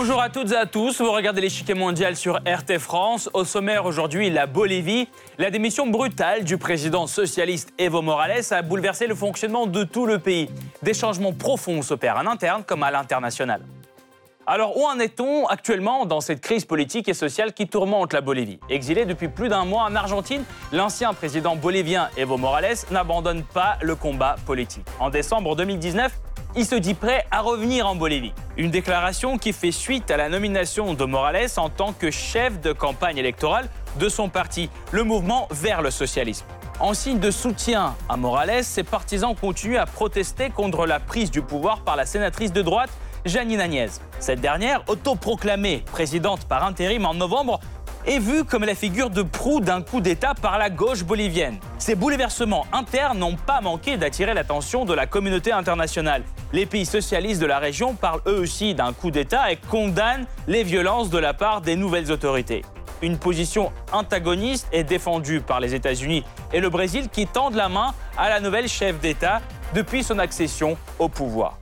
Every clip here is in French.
Bonjour à toutes et à tous, vous regardez l'échiquier mondial sur RT France. Au sommaire aujourd'hui, la Bolivie. La démission brutale du président socialiste Evo Morales a bouleversé le fonctionnement de tout le pays. Des changements profonds s'opèrent en interne comme à l'international. Alors où en est-on actuellement dans cette crise politique et sociale qui tourmente la Bolivie? Exilé depuis plus d'un mois en Argentine, l'ancien président bolivien Evo Morales n'abandonne pas le combat politique. En décembre 2019, il se dit prêt à revenir en Bolivie. Une déclaration qui fait suite à la nomination de Morales en tant que chef de campagne électorale de son parti, le mouvement vers le socialisme. En signe de soutien à Morales, ses partisans continuent à protester contre la prise du pouvoir par la sénatrice de droite Janine Agnès. Cette dernière, autoproclamée présidente par intérim en novembre, est vue comme la figure de proue d'un coup d'État par la gauche bolivienne. Ces bouleversements internes n'ont pas manqué d'attirer l'attention de la communauté internationale. Les pays socialistes de la région parlent eux aussi d'un coup d'État et condamnent les violences de la part des nouvelles autorités. Une position antagoniste est défendue par les États-Unis et le Brésil qui tendent la main à la nouvelle chef d'État depuis son accession au pouvoir.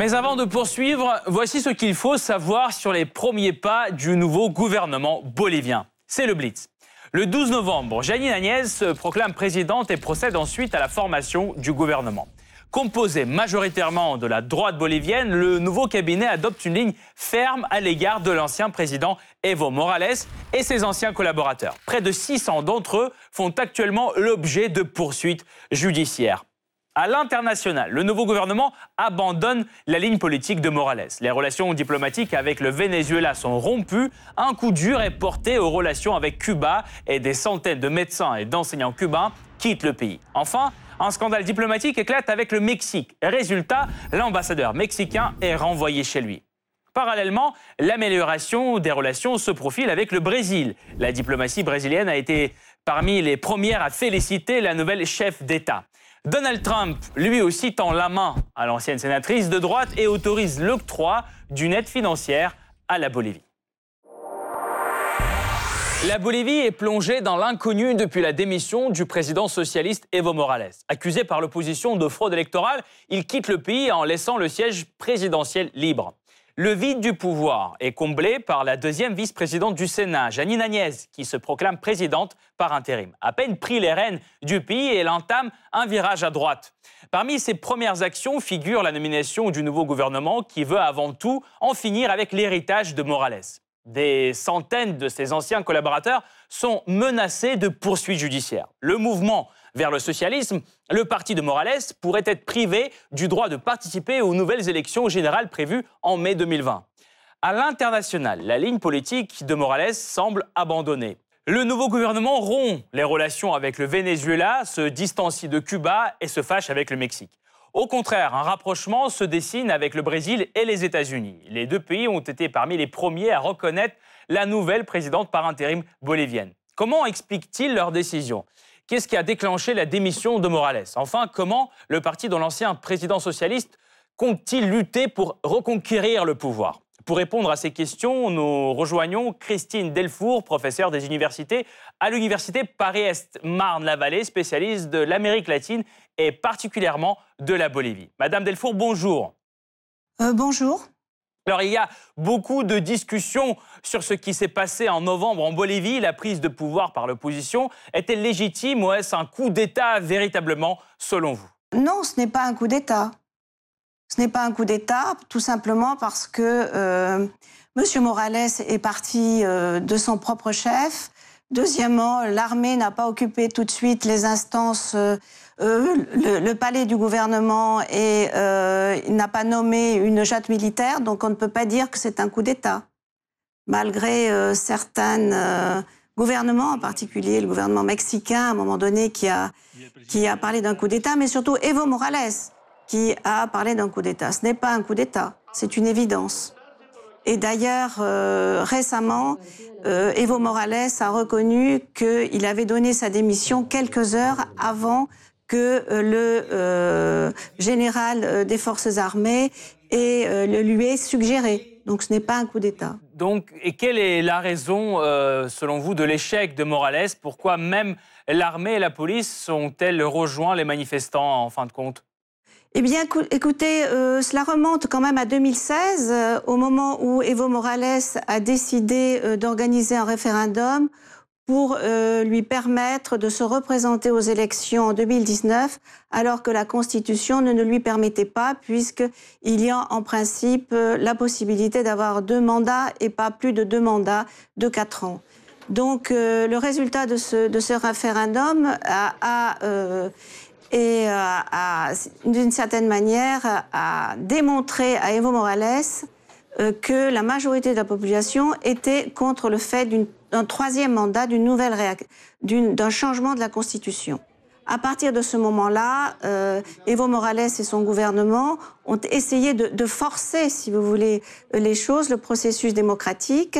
Mais avant de poursuivre, voici ce qu'il faut savoir sur les premiers pas du nouveau gouvernement bolivien. C'est le Blitz. Le 12 novembre, Janine Agnès se proclame présidente et procède ensuite à la formation du gouvernement. Composé majoritairement de la droite bolivienne, le nouveau cabinet adopte une ligne ferme à l'égard de l'ancien président Evo Morales et ses anciens collaborateurs. Près de 600 d'entre eux font actuellement l'objet de poursuites judiciaires. À l'international, le nouveau gouvernement abandonne la ligne politique de Morales. Les relations diplomatiques avec le Venezuela sont rompues. Un coup dur est porté aux relations avec Cuba et des centaines de médecins et d'enseignants cubains quittent le pays. Enfin, un scandale diplomatique éclate avec le Mexique. Résultat, l'ambassadeur mexicain est renvoyé chez lui. Parallèlement, l'amélioration des relations se profile avec le Brésil. La diplomatie brésilienne a été parmi les premières à féliciter la nouvelle chef d'État. Donald Trump, lui aussi, tend la main à l'ancienne sénatrice de droite et autorise l'octroi d'une aide financière à la Bolivie. La Bolivie est plongée dans l'inconnu depuis la démission du président socialiste Evo Morales. Accusé par l'opposition de fraude électorale, il quitte le pays en laissant le siège présidentiel libre. Le vide du pouvoir est comblé par la deuxième vice-présidente du Sénat, Janine Agnès, qui se proclame présidente par intérim. À peine pris les rênes du pays, elle entame un virage à droite. Parmi ses premières actions figure la nomination du nouveau gouvernement qui veut avant tout en finir avec l'héritage de Morales. Des centaines de ses anciens collaborateurs sont menacés de poursuites judiciaires. Le mouvement vers le socialisme, le parti de Morales pourrait être privé du droit de participer aux nouvelles élections générales prévues en mai 2020. À l'international, la ligne politique de Morales semble abandonnée. Le nouveau gouvernement rompt les relations avec le Venezuela, se distancie de Cuba et se fâche avec le Mexique. Au contraire, un rapprochement se dessine avec le Brésil et les États-Unis. Les deux pays ont été parmi les premiers à reconnaître la nouvelle présidente par intérim bolivienne. Comment expliquent-ils leur décision Qu'est-ce qui a déclenché la démission de Morales? Enfin, comment le parti de l'ancien président socialiste compte-t-il lutter pour reconquérir le pouvoir? Pour répondre à ces questions, nous rejoignons Christine Delfour, professeure des universités à l'université Paris-Est Marne-la-Vallée, spécialiste de l'Amérique latine et particulièrement de la Bolivie. Madame Delfour, bonjour. Euh, bonjour. Alors il y a beaucoup de discussions sur ce qui s'est passé en novembre en Bolivie. La prise de pouvoir par l'opposition est-elle légitime ou est-ce un coup d'État véritablement selon vous? Non, ce n'est pas un coup d'État. Ce n'est pas un coup d'État, tout simplement parce que euh, M. Morales est parti euh, de son propre chef. Deuxièmement, l'armée n'a pas occupé tout de suite les instances euh, euh, le, palais du gouvernement et euh, n'a pas nommé une jatte militaire, donc on ne peut pas dire que c'est un coup d'État. Malgré euh, certains gouvernements, en particulier le gouvernement mexicain, à un moment donné, qui a, qui a parlé d'un coup d'État, mais surtout Evo Morales, qui a parlé d'un coup d'État. Ce n'est pas un coup d'État, c'est une évidence. Et d'ailleurs, récemment, Evo Morales a reconnu qu'il avait donné sa démission quelques heures avant que euh, le euh, général euh, des forces armées lui ait suggéré. Donc ce n'est pas un coup d'État. Donc, et quelle est la raison, selon vous, de l'échec de Morales? Pourquoi même l'armée et la police sont-elles rejoints les manifestants en fin de compte? Eh bien, écoutez, euh, cela remonte quand même à 2016, euh, au moment où Evo Morales a décidé euh, d'organiser un référendum pour lui permettre de se représenter aux élections en 2019, alors que la Constitution ne, lui permettait pas, puisqu'il y a en principe la possibilité d'avoir deux mandats et pas plus de deux mandats de quatre ans. Donc, le résultat de ce, référendum a et euh, d'une certaine manière, a démontré à Evo Morales euh, que la majorité de la population était contre le fait d'un troisième mandat, d'une nouvelle d'un changement de la Constitution. À partir de ce moment-là, euh, Evo Morales et son gouvernement ont essayé de, de, forcer, si vous voulez, les choses, le processus démocratique,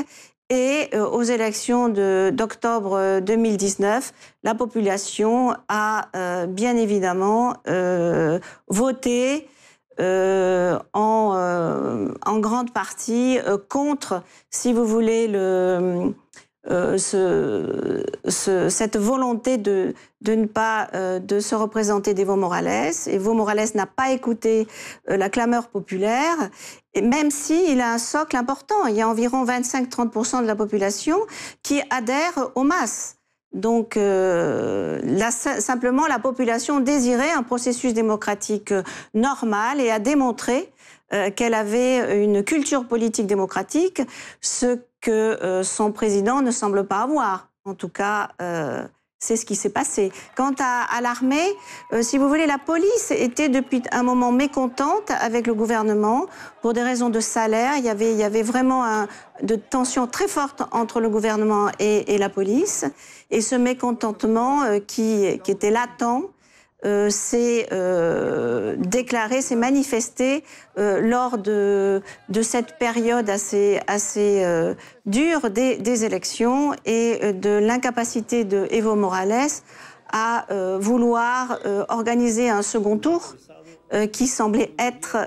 et euh, aux élections d'octobre 2019, euh, la population a euh, bien évidemment voté en, en, grande partie contre, si vous voulez, le, euh, ce, cette volonté de, de ne pas euh, de se représenter d'Evo Morales. Evo Morales n'a pas écouté euh, la clameur populaire, et même s'il a un socle important. Il y a environ 25-30% de la population qui adhère aux masses. Donc, là, simplement, la population désirait un processus démocratique normal et a démontré qu'elle avait une culture politique démocratique, ce que euh, son président ne semble pas avoir. En tout cas, euh, c'est ce qui s'est passé. Quant à, l'armée, euh, si vous voulez, la police était depuis un moment mécontente avec le gouvernement pour des raisons de salaire. Il y avait, il y avait vraiment un, de tensions très fortes entre le gouvernement et, et la police. Et ce mécontentement qui, qui était latent euh, s'est euh, déclaré, s'est manifesté euh, lors de, de, cette période assez, assez dure des, des, élections et de l'incapacité de Evo Morales à vouloir organiser un second tour qui semblait être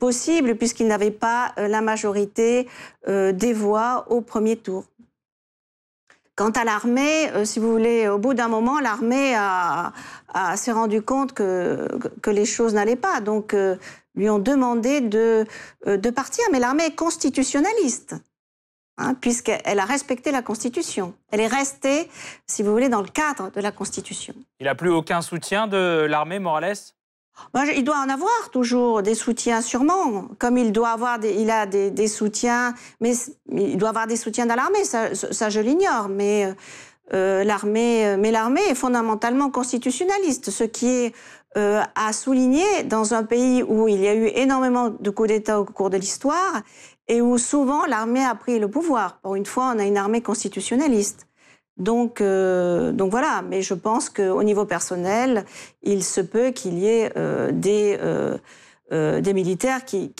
possible puisqu'il n'avait pas la majorité des voix au premier tour. Quant à l'armée, si vous voulez, au bout d'un moment, l'armée a, s'est rendu compte que, que les choses n'allaient pas. Donc, euh, lui ont demandé de, euh, de partir. Mais l'armée est constitutionnaliste. Hein, puisqu'elle a respecté la Constitution. Elle est restée, si vous voulez, dans le cadre de la Constitution. Il n'a plus aucun soutien de l'armée, Morales? Il doit en avoir toujours des soutiens, sûrement. Comme il doit avoir, des, il a des, soutiens, mais il doit avoir des soutiens dans l'armée. Ça, je l'ignore. Mais euh, l'armée, euh, mais l'armée est fondamentalement constitutionnaliste, ce qui est à souligner dans un pays où il y a eu énormément de coups d'État au cours de l'histoire et où souvent l'armée a pris le pouvoir. Pour une fois, on a une armée constitutionnaliste. Donc, euh, voilà, mais je pense qu'au niveau personnel, il se peut qu'il y ait euh, des, euh, militaires qui,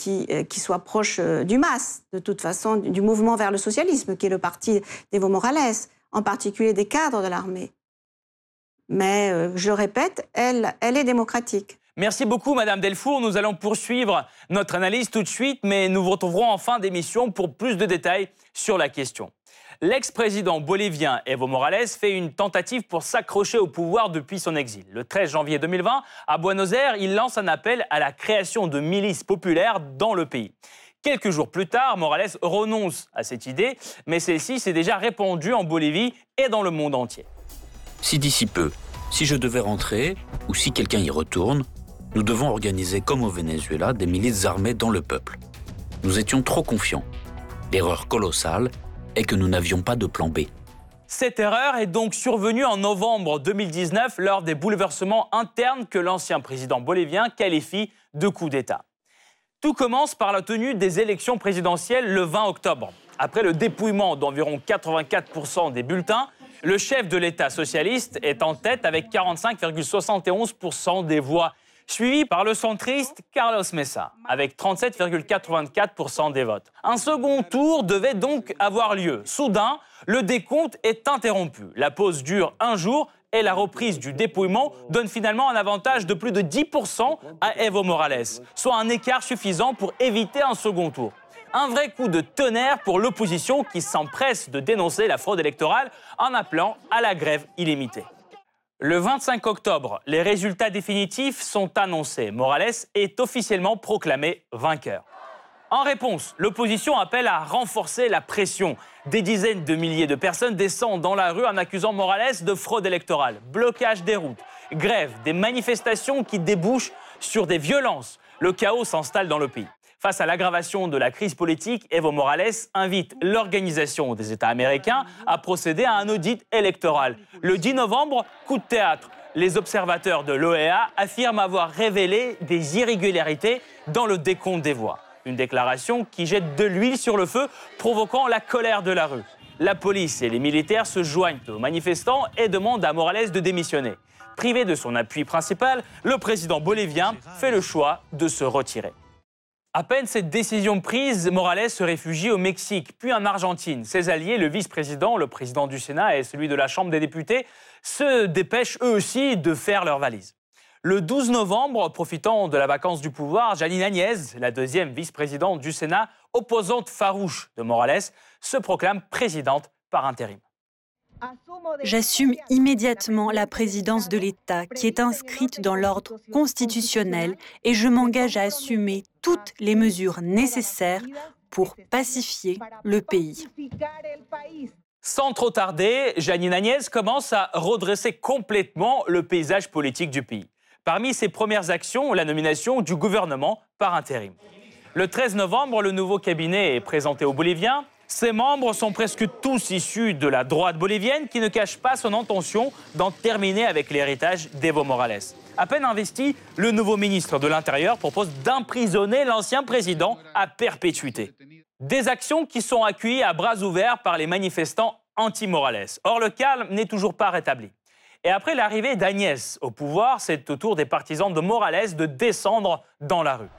soient proches du MAS, de toute façon, du mouvement vers le socialisme, qui est le parti d'Evo Morales, en particulier des cadres de l'armée. Mais je répète, elle, elle est démocratique. Merci beaucoup, Madame Delfour. Nous allons poursuivre notre analyse tout de suite, mais nous vous retrouverons en fin d'émission pour plus de détails sur la question. L'ex-président bolivien Evo Morales fait une tentative pour s'accrocher au pouvoir depuis son exil. Le 13 janvier 2020, à Buenos Aires, il lance un appel à la création de milices populaires dans le pays. Quelques jours plus tard, Morales renonce à cette idée, mais celle-ci s'est déjà répandue en Bolivie et dans le monde entier. Si d'ici peu, si je devais rentrer, ou si quelqu'un y retourne, nous devons organiser comme au Venezuela des milices armées dans le peuple. Nous étions trop confiants. L'erreur colossale et que nous n'avions pas de plan B. Cette erreur est donc survenue en novembre 2019 lors des bouleversements internes que l'ancien président bolivien qualifie de coup d'État. Tout commence par la tenue des élections présidentielles le 20 octobre. Après le dépouillement d'environ 84% des bulletins, le chef de l'État socialiste est en tête avec 45,71% des voix suivi par le centriste Carlos Mesa, avec 37,84% des votes. Un second tour devait donc avoir lieu. Soudain, le décompte est interrompu. La pause dure un jour et la reprise du dépouillement donne finalement un avantage de plus de 10% à Evo Morales, soit un écart suffisant pour éviter un second tour. Un vrai coup de tonnerre pour l'opposition qui s'empresse de dénoncer la fraude électorale en appelant à la grève illimitée. Le 25 octobre, les résultats définitifs sont annoncés. Morales est officiellement proclamé vainqueur. En réponse, l'opposition appelle à renforcer la pression. Des dizaines de milliers de personnes descendent dans la rue en accusant Morales de fraude électorale, blocage des routes, grève, des manifestations qui débouchent sur des violences. Le chaos s'installe dans le pays. Face à l'aggravation de la crise politique, Evo Morales invite l'Organisation des États américains à procéder à un audit électoral. Le 10 novembre, coup de théâtre. Les observateurs de l'OEA affirment avoir révélé des irrégularités dans le décompte des voix. Une déclaration qui jette de l'huile sur le feu, provoquant la colère de la rue. La police et les militaires se joignent aux manifestants et demandent à Morales de démissionner. Privé de son appui principal, le président bolivien fait le choix de se retirer. À peine cette décision prise, Morales se réfugie au Mexique, puis en Argentine. Ses alliés, le vice-président, le président du Sénat et celui de la Chambre des députés, se dépêchent eux aussi de faire leur valise. Le 12 novembre, profitant de la vacance du pouvoir, Janine Agnès, la deuxième vice-présidente du Sénat, opposante farouche de Morales, se proclame présidente par intérim. J'assume immédiatement la présidence de l'État qui est inscrite dans l'ordre constitutionnel et je m'engage à assumer toutes les mesures nécessaires pour pacifier le pays. Sans trop tarder, Janine Agnès commence à redresser complètement le paysage politique du pays. Parmi ses premières actions, la nomination du gouvernement par intérim. Le 13 novembre, le nouveau cabinet est présenté aux Boliviens. Ses membres sont presque tous issus de la droite bolivienne qui ne cache pas son intention d'en terminer avec l'héritage d'Evo Morales. À peine investi, le nouveau ministre de l'Intérieur propose d'emprisonner l'ancien président à perpétuité. Des actions qui sont accueillies à bras ouverts par les manifestants anti-Morales. Or, le calme n'est toujours pas rétabli. Et après l'arrivée d'Agnès au pouvoir, c'est au tour des partisans de Morales de descendre dans la rue.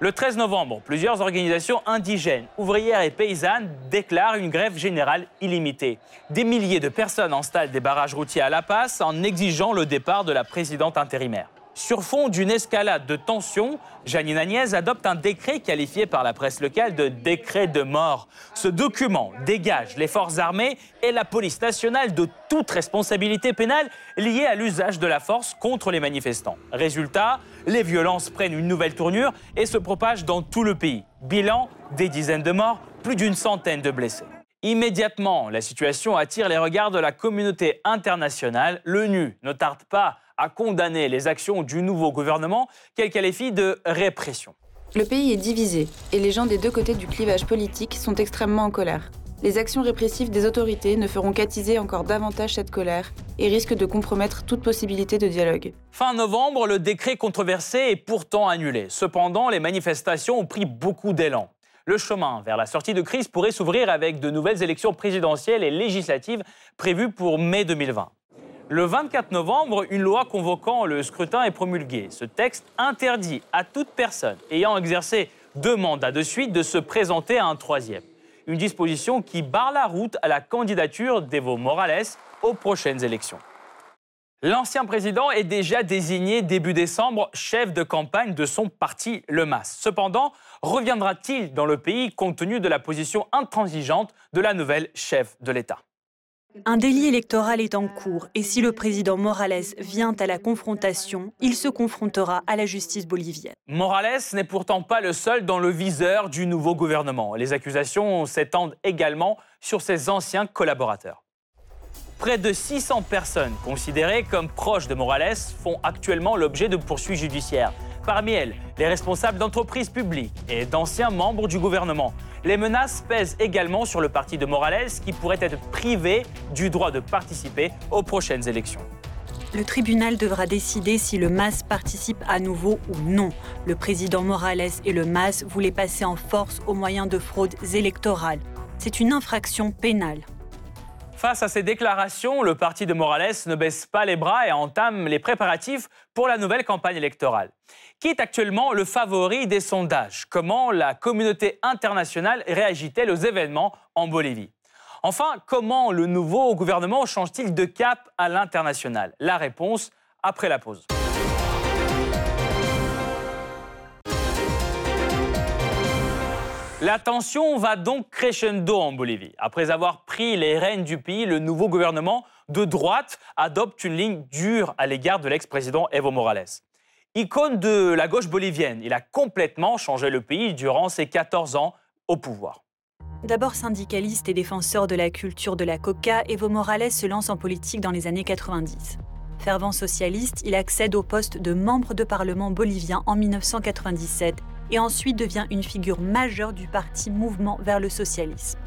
Le 13 novembre, plusieurs organisations indigènes, ouvrières et paysannes déclarent une grève générale illimitée. Des milliers de personnes installent des barrages routiers à La Paz en exigeant le départ de la présidente intérimaire. Sur fond d'une escalade de tensions, Janine Agnès adopte un décret qualifié par la presse locale de décret de mort. Ce document dégage les forces armées et la police nationale de toute responsabilité pénale liée à l'usage de la force contre les manifestants. Résultat, les violences prennent une nouvelle tournure et se propagent dans tout le pays. Bilan, des dizaines de morts, plus d'une centaine de blessés. Immédiatement, la situation attire les regards de la communauté internationale. L'ONU ne tarde pas a condamné les actions du nouveau gouvernement qu'elle qualifie de répression? Le pays est divisé et les gens des deux côtés du clivage politique sont extrêmement en colère. Les actions répressives des autorités ne feront qu'attiser encore davantage cette colère et risquent de compromettre toute possibilité de dialogue. Fin novembre, le décret controversé est pourtant annulé. Cependant, les manifestations ont pris beaucoup d'élan. Le chemin vers la sortie de crise pourrait s'ouvrir avec de nouvelles élections présidentielles et législatives prévues pour mai 2020. Le 24 novembre, une loi convoquant le scrutin est promulguée. Ce texte interdit à toute personne ayant exercé deux mandats de suite de se présenter à un troisième. Une disposition qui barre la route à la candidature d'Evo Morales aux prochaines élections. L'ancien président est déjà désigné début décembre chef de campagne de son parti Le MAS. Cependant, reviendra-t-il dans le pays compte tenu de la position intransigeante de la nouvelle chef de l'État? Un délit électoral est en cours et si le président Morales vient à la confrontation, il se confrontera à la justice bolivienne. Morales n'est pourtant pas le seul dans le viseur du nouveau gouvernement. Les accusations s'étendent également sur ses anciens collaborateurs. Près de 600 personnes considérées comme proches de Morales font actuellement l'objet de poursuites judiciaires. Parmi elles, les responsables d'entreprises publiques et d'anciens membres du gouvernement. Les menaces pèsent également sur le parti de Morales qui pourrait être privé du droit de participer aux prochaines élections. Le tribunal devra décider si le MAS participe à nouveau ou non. Le président Morales et le MAS voulaient passer en force au moyen de fraudes électorales. C'est une infraction pénale. Face à ces déclarations, le parti de Morales ne baisse pas les bras et entame les préparatifs pour la nouvelle campagne électorale. Qui est actuellement le favori des sondages? Comment la communauté internationale réagit-elle aux événements en Bolivie? Enfin, comment le nouveau gouvernement change-t-il de cap à l'international? La réponse après la pause. La tension va donc crescendo en Bolivie. Après avoir pris les rênes du pays, le nouveau gouvernement de droite adopte une ligne dure à l'égard de l'ex-président Evo Morales. Icône de la gauche bolivienne, il a complètement changé le pays durant ses 14 ans au pouvoir. D'abord syndicaliste et défenseur de la culture de la coca, Evo Morales se lance en politique dans les années 90. Fervent socialiste, il accède au poste de membre de parlement bolivien en 1997 et ensuite devient une figure majeure du parti Mouvement vers le socialisme.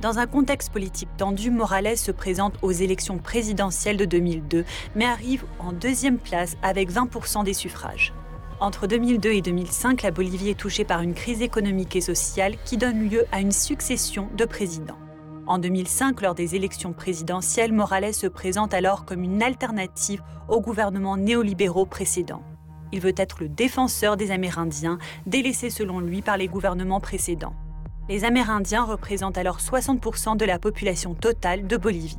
Dans un contexte politique tendu, Morales se présente aux élections présidentielles de 2002, mais arrive en deuxième place avec 20% des suffrages. Entre 2002 et 2005, la Bolivie est touchée par une crise économique et sociale qui donne lieu à une succession de présidents. En 2005, lors des élections présidentielles, Morales se présente alors comme une alternative au gouvernement néolibéraux précédent. Il veut être le défenseur des Amérindiens, délaissés selon lui par les gouvernements précédents. Les Amérindiens représentent alors 60% de la population totale de Bolivie.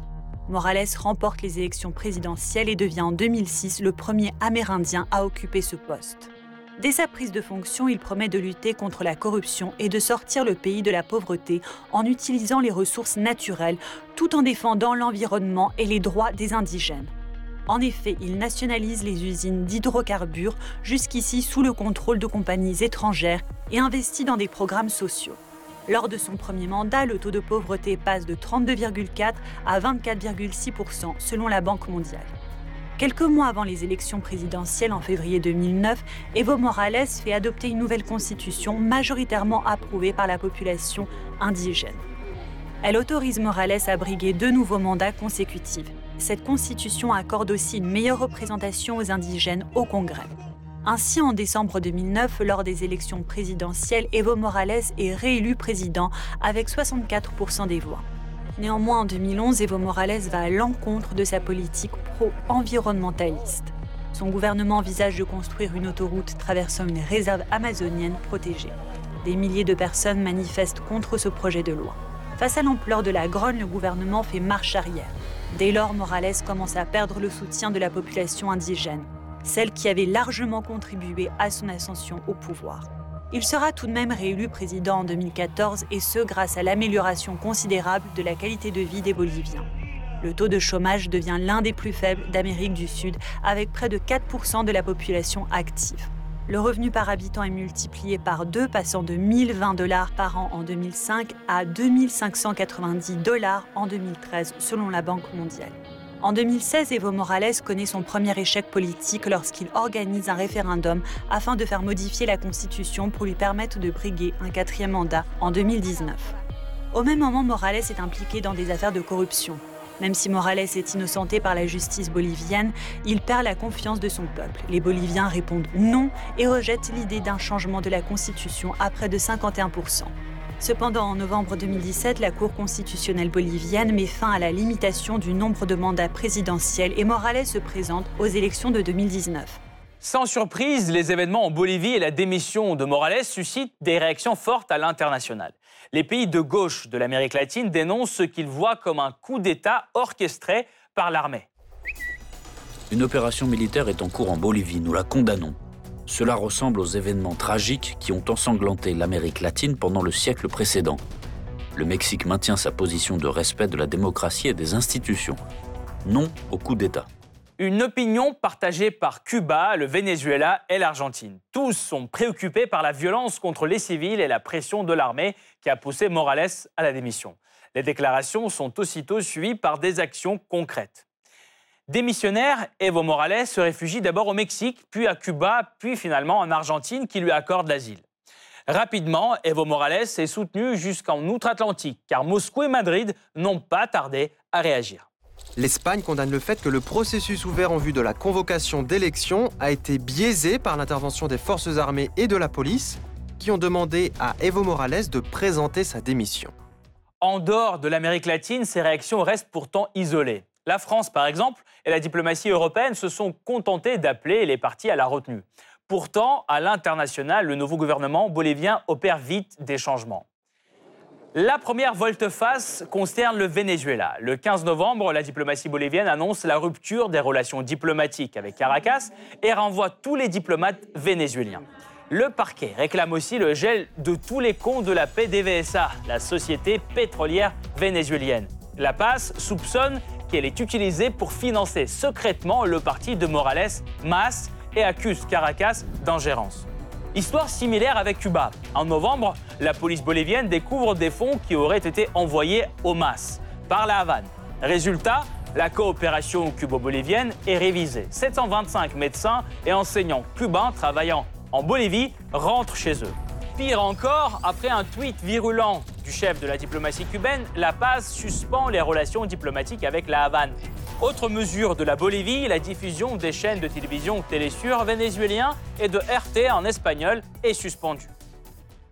Morales remporte les élections présidentielles et devient en 2006 le premier Amérindien à occuper ce poste. Dès sa prise de fonction, il promet de lutter contre la corruption et de sortir le pays de la pauvreté en utilisant les ressources naturelles tout en défendant l'environnement et les droits des indigènes. En effet, il nationalise les usines d'hydrocarbures, jusqu'ici sous le contrôle de compagnies étrangères, et investit dans des programmes sociaux. Lors de son premier mandat, le taux de pauvreté passe de 32,4 à 24,6% selon la Banque mondiale. Quelques mois avant les élections présidentielles en février 2009, Evo Morales fait adopter une nouvelle constitution majoritairement approuvée par la population indigène. Elle autorise Morales à briguer deux nouveaux mandats consécutifs cette constitution accorde aussi une meilleure représentation aux indigènes au Congrès. Ainsi, en décembre 2009, lors des élections présidentielles, Evo Morales est réélu président avec 64% des voix. Néanmoins, en 2011, Evo Morales va à l'encontre de sa politique pro-environnementaliste. Son gouvernement envisage de construire une autoroute traversant une réserve amazonienne protégée. Des milliers de personnes manifestent contre ce projet de loi. Face à l'ampleur de la grogne, le gouvernement fait marche arrière. Dès lors, Morales commence à perdre le soutien de la population indigène, celle qui avait largement contribué à son ascension au pouvoir. Il sera tout de même réélu président en 2014 et ce grâce à l'amélioration considérable de la qualité de vie des Boliviens. Le taux de chômage devient l'un des plus faibles d'Amérique du Sud avec près de 4% de la population active le revenu par habitant est multiplié par deux, passant de 1020 dollars par an en 2005 à 2590 dollars en 2013, selon la Banque mondiale. En 2016, Evo Morales connaît son premier échec politique lorsqu'il organise un référendum afin de faire modifier la Constitution pour lui permettre de briguer un quatrième mandat en 2019. Au même moment, Morales est impliqué dans des affaires de corruption. Même si Morales est innocenté par la justice bolivienne, il perd la confiance de son peuple. Les Boliviens répondent non et rejettent l'idée d'un changement de la Constitution à près de 51%. Cependant, en novembre 2017, la Cour constitutionnelle bolivienne met fin à la limitation du nombre de mandats présidentiels et Morales se présente aux élections de 2019. Sans surprise, les événements en Bolivie et la démission de Morales suscitent des réactions fortes à l'international. Les pays de gauche de l'Amérique latine dénoncent ce qu'ils voient comme un coup d'État orchestré par l'armée. Une opération militaire est en cours en Bolivie, nous la condamnons. Cela ressemble aux événements tragiques qui ont ensanglanté l'Amérique latine pendant le siècle précédent. Le Mexique maintient sa position de respect de la démocratie et des institutions. Non au coup d'État. Une opinion partagée par Cuba, le Venezuela et l'Argentine. Tous sont préoccupés par la violence contre les civils et la pression de l'armée qui a poussé Morales à la démission. Les déclarations sont aussitôt suivies par des actions concrètes. Démissionnaire, Evo Morales se réfugie d'abord au Mexique, puis à Cuba, puis finalement en Argentine qui lui accorde l'asile. Rapidement, Evo Morales est soutenu jusqu'en outre-Atlantique, car Moscou et Madrid n'ont pas tardé à réagir. L'Espagne condamne le fait que le processus ouvert en vue de la convocation d'élections a été biaisé par l'intervention des forces armées et de la police, qui ont demandé à Evo Morales de présenter sa démission. En dehors de l'Amérique latine, ces réactions restent pourtant isolées. La France, par exemple, et la diplomatie européenne se sont contentées d'appeler les partis à la retenue. Pourtant, à l'international, le nouveau gouvernement bolivien opère vite des changements. La première volte-face concerne le Venezuela. Le 15 novembre, la diplomatie bolivienne annonce la rupture des relations diplomatiques avec Caracas et renvoie tous les diplomates vénézuéliens. Le parquet réclame aussi le gel de tous les comptes de la PDVSA, la société pétrolière vénézuélienne. La PAS soupçonne qu'elle est utilisée pour financer secrètement le parti de Morales, MAS, et accuse Caracas d'ingérence. Histoire similaire avec Cuba. En novembre, la police bolivienne découvre des fonds qui auraient été envoyés au MAS par la Havane. Résultat, la coopération cubo-bolivienne est révisée. 725 médecins et enseignants cubains travaillant en Bolivie rentrent chez eux. Pire encore, après un tweet virulent du chef de la diplomatie cubaine, La Paz suspend les relations diplomatiques avec la Havane. Autre mesure de la Bolivie, la diffusion des chaînes de télévision Télésur vénézuélien et de RT en espagnol est suspendue.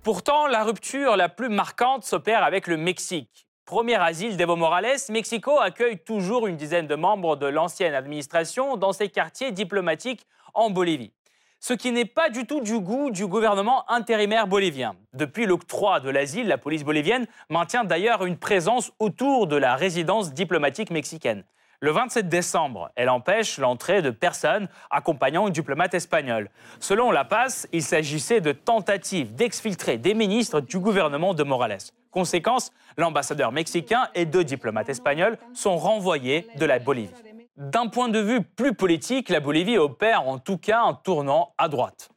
Pourtant, la rupture la plus marquante s'opère avec le Mexique. Premier asile d'Evo Morales, Mexico accueille toujours une dizaine de membres de l'ancienne administration dans ses quartiers diplomatiques en Bolivie. Ce qui n'est pas du tout du goût du gouvernement intérimaire bolivien. Depuis l'octroi de l'asile, la police bolivienne maintient d'ailleurs une présence autour de la résidence diplomatique mexicaine. Le 27 décembre, elle empêche l'entrée de personnes accompagnant une diplomate espagnole. Selon La Paz, il s'agissait de tentatives d'exfiltrer des ministres du gouvernement de Morales. Conséquence, l'ambassadeur mexicain et deux diplomates espagnols sont renvoyés de la Bolivie. D'un point de vue plus politique, la Bolivie opère en tout cas un tournant à droite.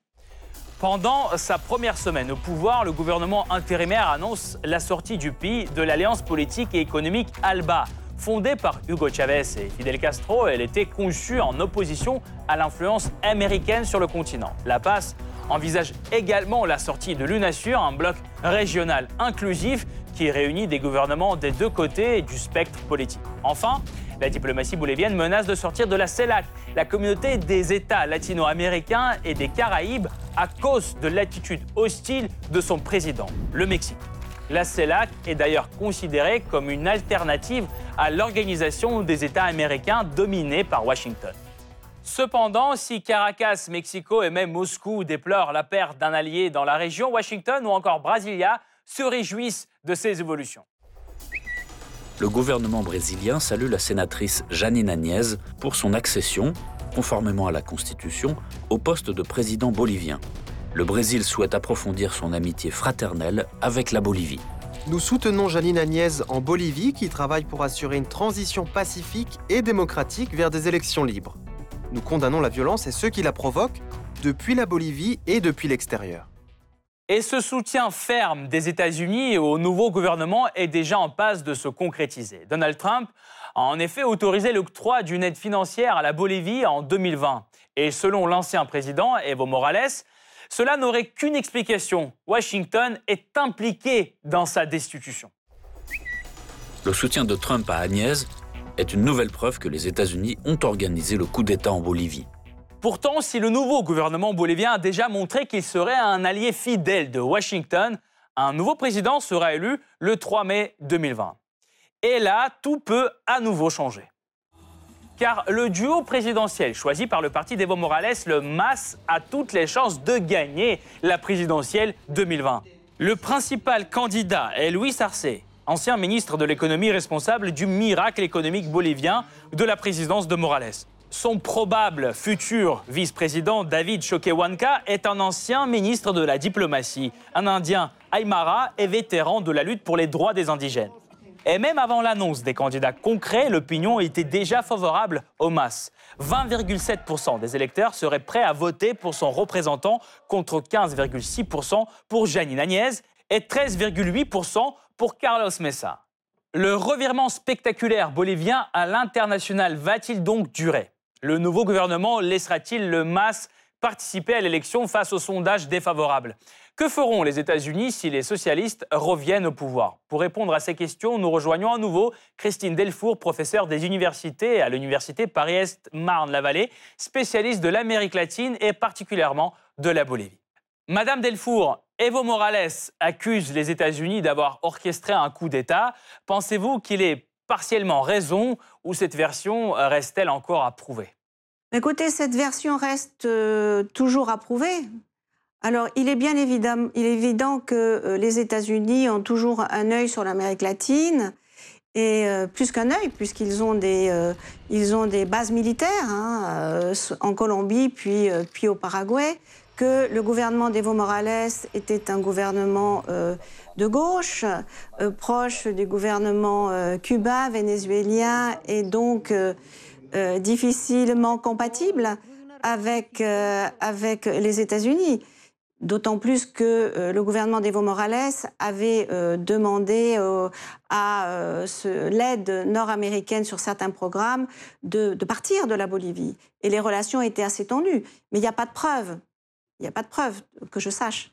Pendant sa première semaine au pouvoir, le gouvernement intérimaire annonce la sortie du pays de l'alliance politique et économique ALBA, Fondée par Hugo Chavez et Fidel Castro, elle était conçue en opposition à l'influence américaine sur le continent. La PAS envisage également la sortie de l'UNASUR, un bloc régional inclusif qui réunit des gouvernements des deux côtés du spectre politique. Enfin, la diplomatie bolivienne menace de sortir de la CELAC, la communauté des États latino-américains et des Caraïbes, à cause de l'attitude hostile de son président, le Mexique. La CELAC est d'ailleurs considérée comme une alternative à l'organisation des États américains dominée par Washington. Cependant, si Caracas, Mexico et même Moscou déplorent la perte d'un allié dans la région, Washington ou encore Brasilia se réjouissent de ces évolutions. Le gouvernement brésilien salue la sénatrice Janine Agnès pour son accession, conformément à la Constitution, au poste de président bolivien le Brésil souhaite approfondir son amitié fraternelle avec la Bolivie. Nous soutenons Janine Agnès en Bolivie qui travaille pour assurer une transition pacifique et démocratique vers des élections libres. Nous condamnons la violence et ceux qui la provoquent depuis la Bolivie et depuis l'extérieur. Et ce soutien ferme des États-Unis au nouveau gouvernement est déjà en passe de se concrétiser. Donald Trump a en effet autorisé l'octroi d'une aide financière à la Bolivie en 2020. Et selon l'ancien président Evo Morales, cela n'aurait qu'une explication. Washington est impliqué dans sa destitution. Le soutien de Trump à Agnès est une nouvelle preuve que les États-Unis ont organisé le coup d'État en Bolivie. Pourtant, si le nouveau gouvernement bolivien a déjà montré qu'il serait un allié fidèle de Washington, un nouveau président sera élu le 3 mai 2020. Et là, tout peut à nouveau changer car le duo présidentiel choisi par le parti d'Evo Morales, le MAS, a toutes les chances de gagner la présidentielle 2020. Le principal candidat est Luis Arce, ancien ministre de l'économie responsable du miracle économique bolivien de la présidence de Morales. Son probable futur vice-président David Choquehuanca est un ancien ministre de la diplomatie, un Indien Aymara et vétéran de la lutte pour les droits des indigènes. Et même avant l'annonce des candidats concrets, l'opinion était déjà favorable au MAS. 20,7% des électeurs seraient prêts à voter pour son représentant contre 15,6% pour Janine Agnès et 13,8% pour Carlos Mesa. Le revirement spectaculaire bolivien à l'international va-t-il donc durer? Le nouveau gouvernement laissera-t-il le MAS participer à l'élection face aux sondages défavorables que feront les États-Unis si les socialistes reviennent au pouvoir? Pour répondre à ces questions, nous rejoignons à nouveau Christine Delfour, professeure des universités à l'Université Paris-Est Marne-la-Vallée, spécialiste de l'Amérique latine et particulièrement de la Bolivie. Madame Delfour, Evo Morales accuse les États-Unis d'avoir orchestré un coup d'État. Pensez-vous qu'il ait partiellement raison ou cette version reste-t-elle encore à prouver? Écoutez, cette version reste euh, toujours à prouver. Alors, il est bien évident, il est évident que euh, les États-Unis ont toujours un œil sur l'Amérique latine, et euh, plus qu'un œil, puisqu'ils ont, des, euh, ont des bases militaires hein, en Colombie, puis, puis au Paraguay, que le gouvernement d'Evo Morales était un gouvernement euh, de gauche, euh, proche du gouvernement euh, cubain, vénézuélien, et donc difficilement compatible avec, avec les États-Unis. D'autant plus que le gouvernement d'Evo Morales avait demandé à l'aide nord-américaine sur certains programmes de, de, partir de la Bolivie. Et les relations étaient assez tendues. Mais il n'y a pas de preuves il n'y a pas de preuve que je sache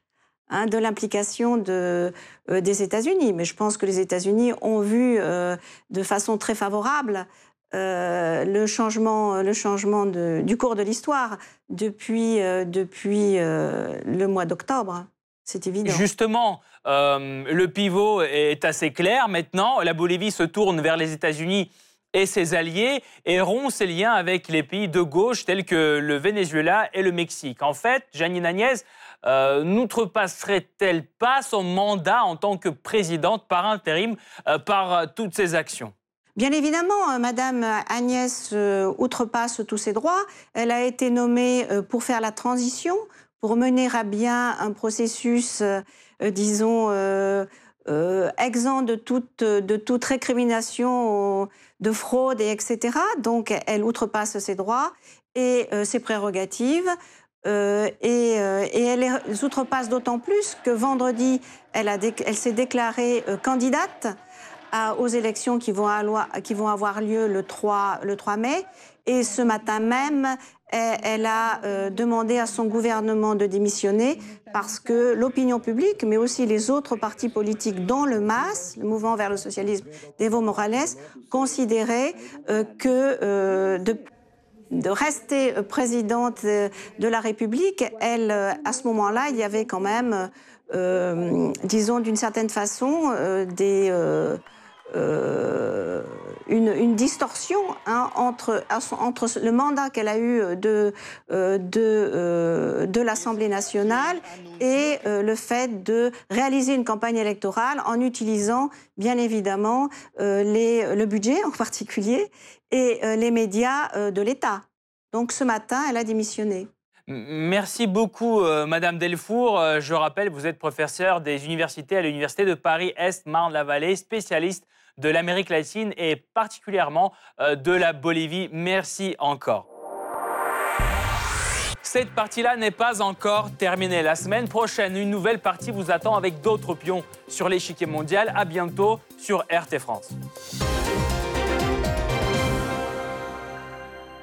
hein, de l'implication euh, des États-Unis. Mais je pense que les États-Unis ont vu euh, de façon très favorable euh, le changement, le changement du cours de l'histoire depuis, depuis le mois d'octobre. C'est évident. Justement, le pivot est assez clair maintenant. La Bolivie se tourne vers les États-Unis et ses alliés et rompt ses liens avec les pays de gauche tels que le Venezuela et le Mexique. En fait, Janine Agnès euh, n'outrepasserait-elle pas son mandat en tant que présidente par intérim euh, par euh, toutes ces actions? Bien évidemment, Madame Agnès outrepasse tous ses droits. Elle a été nommée pour faire la transition, pour mener à bien un processus, disons, exempt de toute, récrimination de fraude, et etc. Donc, elle outrepasse ses droits et ses prérogatives. Euh, et, euh, et, elle les outrepasse d'autant plus que vendredi, elle, s'est déclarée candidate aux élections qui vont, avoir lieu le 3, le 3 mai. Et ce matin même, elle a euh, demandé à son gouvernement de démissionner parce que l'opinion publique, mais aussi les autres partis politiques, dont le MAS, le mouvement vers le socialisme d'Evo Morales, considéraient euh, que euh, de, rester présidente de la République, elle, à ce moment-là, il y avait quand même, disons d'une certaine façon, des euh, une, distorsion hein, entre, le mandat qu'elle a eu de, euh, euh, de l'Assemblée nationale et le fait de réaliser une campagne électorale en utilisant bien évidemment le budget en particulier et les médias de l'État. Donc ce matin, elle a démissionné. Merci beaucoup, Madame Delfour. je rappelle, vous êtes professeur des universités à l'Université de Paris-Est, Marne-la-Vallée, spécialiste de l'Amérique latine et particulièrement euh, de la Bolivie. Merci encore. Cette partie-là n'est pas encore terminée. La semaine prochaine, une nouvelle partie vous attend avec d'autres pions sur l'échiquier mondial. À bientôt sur RT France.